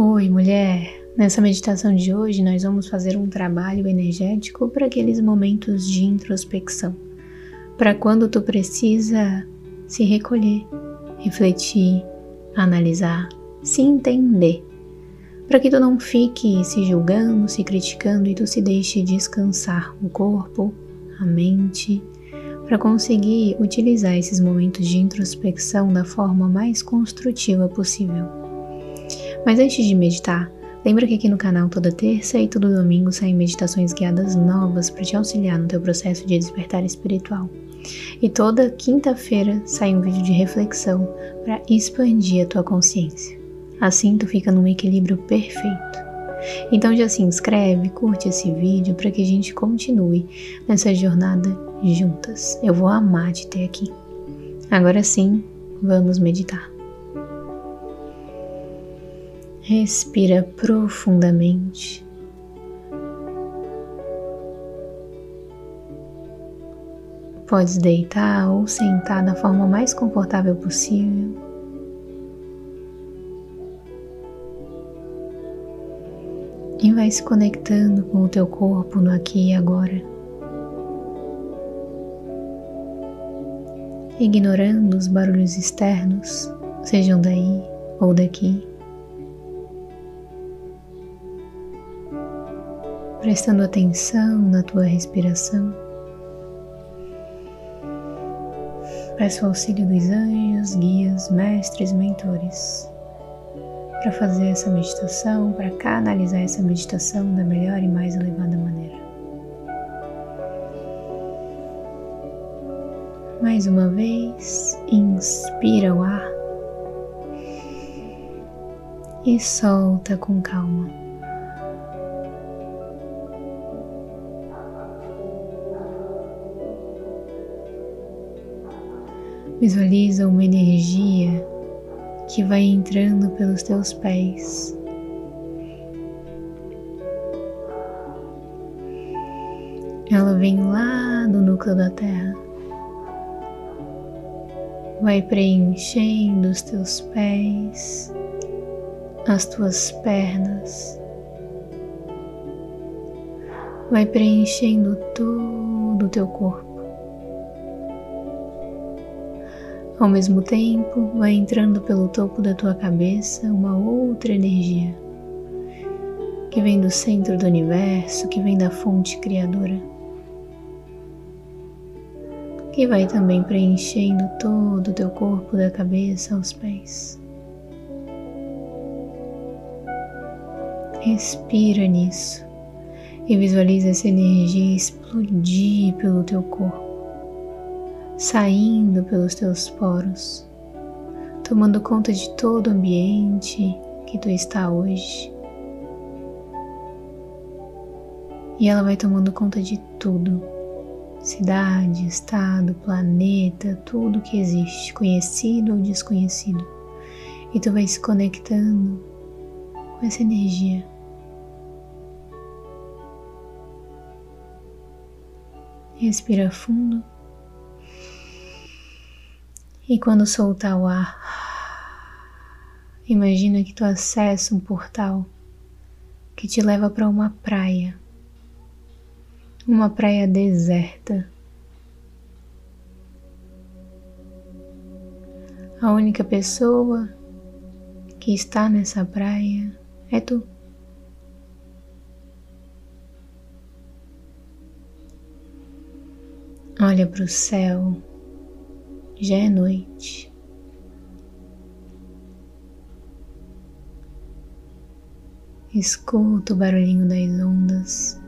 Oi, mulher! Nessa meditação de hoje, nós vamos fazer um trabalho energético para aqueles momentos de introspecção. Para quando tu precisa se recolher, refletir, analisar, se entender. Para que tu não fique se julgando, se criticando e tu se deixe descansar o corpo, a mente, para conseguir utilizar esses momentos de introspecção da forma mais construtiva possível. Mas antes de meditar, lembra que aqui no canal toda terça e todo domingo saem meditações guiadas novas para te auxiliar no teu processo de despertar espiritual. E toda quinta-feira sai um vídeo de reflexão para expandir a tua consciência. Assim tu fica num equilíbrio perfeito. Então já se inscreve, curte esse vídeo para que a gente continue nessa jornada juntas. Eu vou amar te ter aqui. Agora sim, vamos meditar. Respira profundamente. Podes deitar ou sentar da forma mais confortável possível. E vai se conectando com o teu corpo no aqui e agora. Ignorando os barulhos externos, sejam daí ou daqui. Prestando atenção na tua respiração. Peço o auxílio dos anjos, guias, mestres, mentores para fazer essa meditação, para canalizar essa meditação da melhor e mais elevada maneira. Mais uma vez, inspira o ar e solta com calma. Visualiza uma energia que vai entrando pelos teus pés. Ela vem lá do núcleo da Terra, vai preenchendo os teus pés, as tuas pernas, vai preenchendo todo o teu corpo. Ao mesmo tempo, vai entrando pelo topo da tua cabeça uma outra energia que vem do centro do universo, que vem da fonte criadora, que vai também preenchendo todo o teu corpo, da cabeça aos pés. Respira nisso e visualiza essa energia explodir pelo teu corpo saindo pelos teus poros, tomando conta de todo o ambiente que tu está hoje. E ela vai tomando conta de tudo: cidade, estado, planeta, tudo que existe, conhecido ou desconhecido. E tu vai se conectando com essa energia. Respira fundo. E quando soltar o ar, imagina que tu acessa um portal que te leva para uma praia, uma praia deserta. A única pessoa que está nessa praia é tu. Olha para o céu já é noite. Escuta o barulhinho das ondas.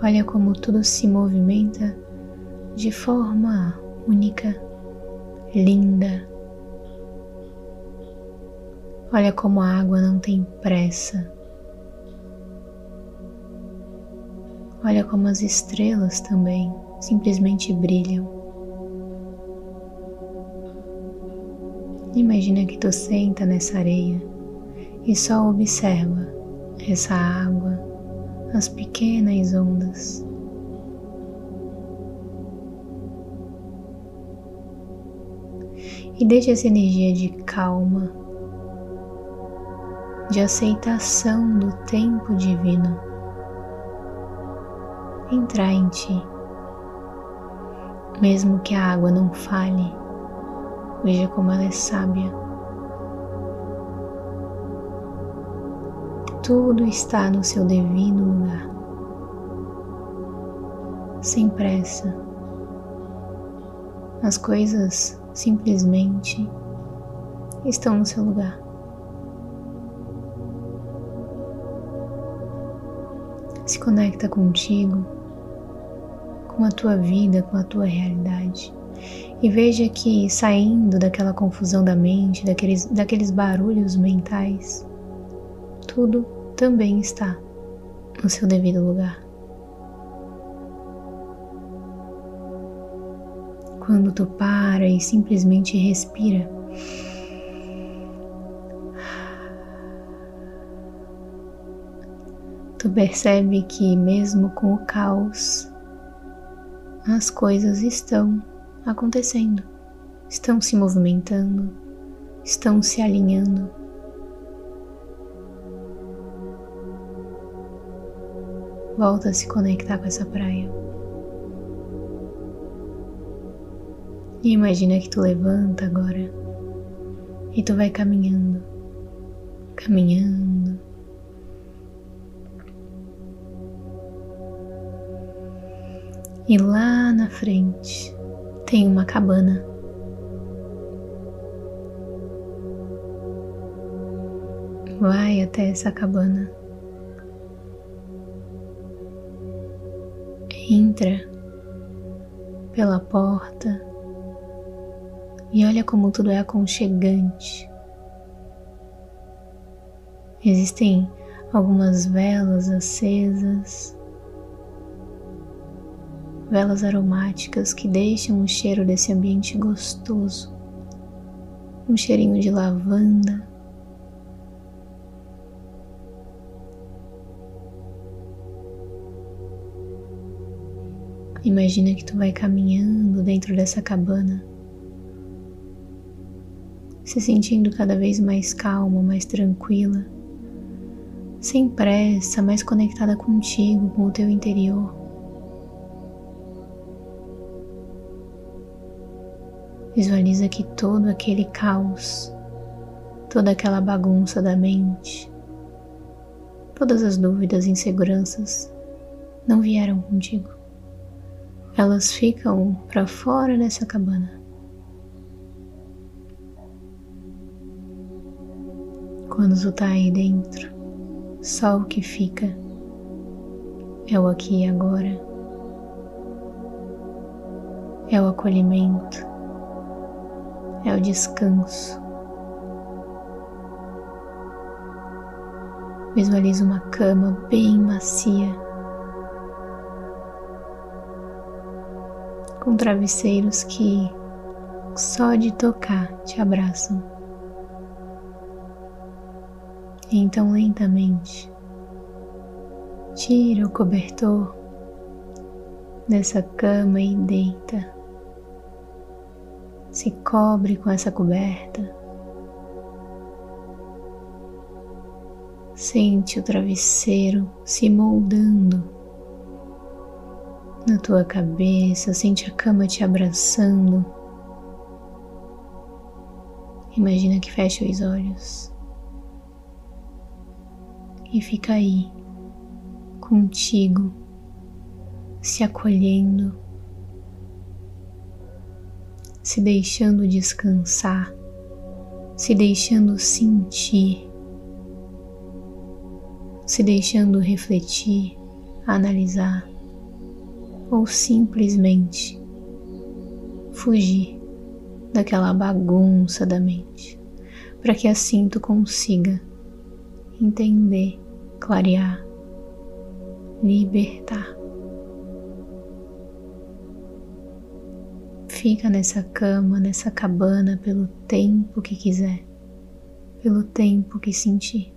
Olha como tudo se movimenta de forma única, linda. Olha como a água não tem pressa. Olha como as estrelas também simplesmente brilham. Imagina que tu senta nessa areia e só observa essa água, as pequenas ondas. E deixe essa energia de calma, de aceitação do tempo divino entrar em ti. Mesmo que a água não fale, veja como ela é sábia. Tudo está no seu devido lugar, sem pressa. As coisas simplesmente estão no seu lugar. Se conecta contigo com a tua vida, com a tua realidade. E veja que saindo daquela confusão da mente, daqueles, daqueles barulhos mentais, tudo também está no seu devido lugar. Quando tu para e simplesmente respira, tu percebe que mesmo com o caos, as coisas estão acontecendo, estão se movimentando, estão se alinhando. Volta a se conectar com essa praia. E imagina que tu levanta agora. E tu vai caminhando, caminhando, E lá na frente tem uma cabana. Vai até essa cabana. Entra pela porta e olha como tudo é aconchegante. Existem algumas velas acesas velas aromáticas que deixam o cheiro desse ambiente gostoso, um cheirinho de lavanda. Imagina que tu vai caminhando dentro dessa cabana, se sentindo cada vez mais calma, mais tranquila, sem pressa, mais conectada contigo, com o teu interior. Visualiza que todo aquele caos, toda aquela bagunça da mente, todas as dúvidas e inseguranças não vieram contigo. Elas ficam para fora dessa cabana. Quando tu tá aí dentro, só o que fica é o aqui e agora, é o acolhimento, é o descanso. Visualize uma cama bem macia, com travesseiros que só de tocar te abraçam. E então, lentamente, tira o cobertor dessa cama e deita se cobre com essa coberta. Sente o travesseiro se moldando na tua cabeça, sente a cama te abraçando. Imagina que fecha os olhos e fica aí contigo, se acolhendo se deixando descansar, se deixando sentir, se deixando refletir, analisar ou simplesmente fugir daquela bagunça da mente, para que assim tu consiga entender, clarear, libertar. Fica nessa cama, nessa cabana pelo tempo que quiser, pelo tempo que sentir.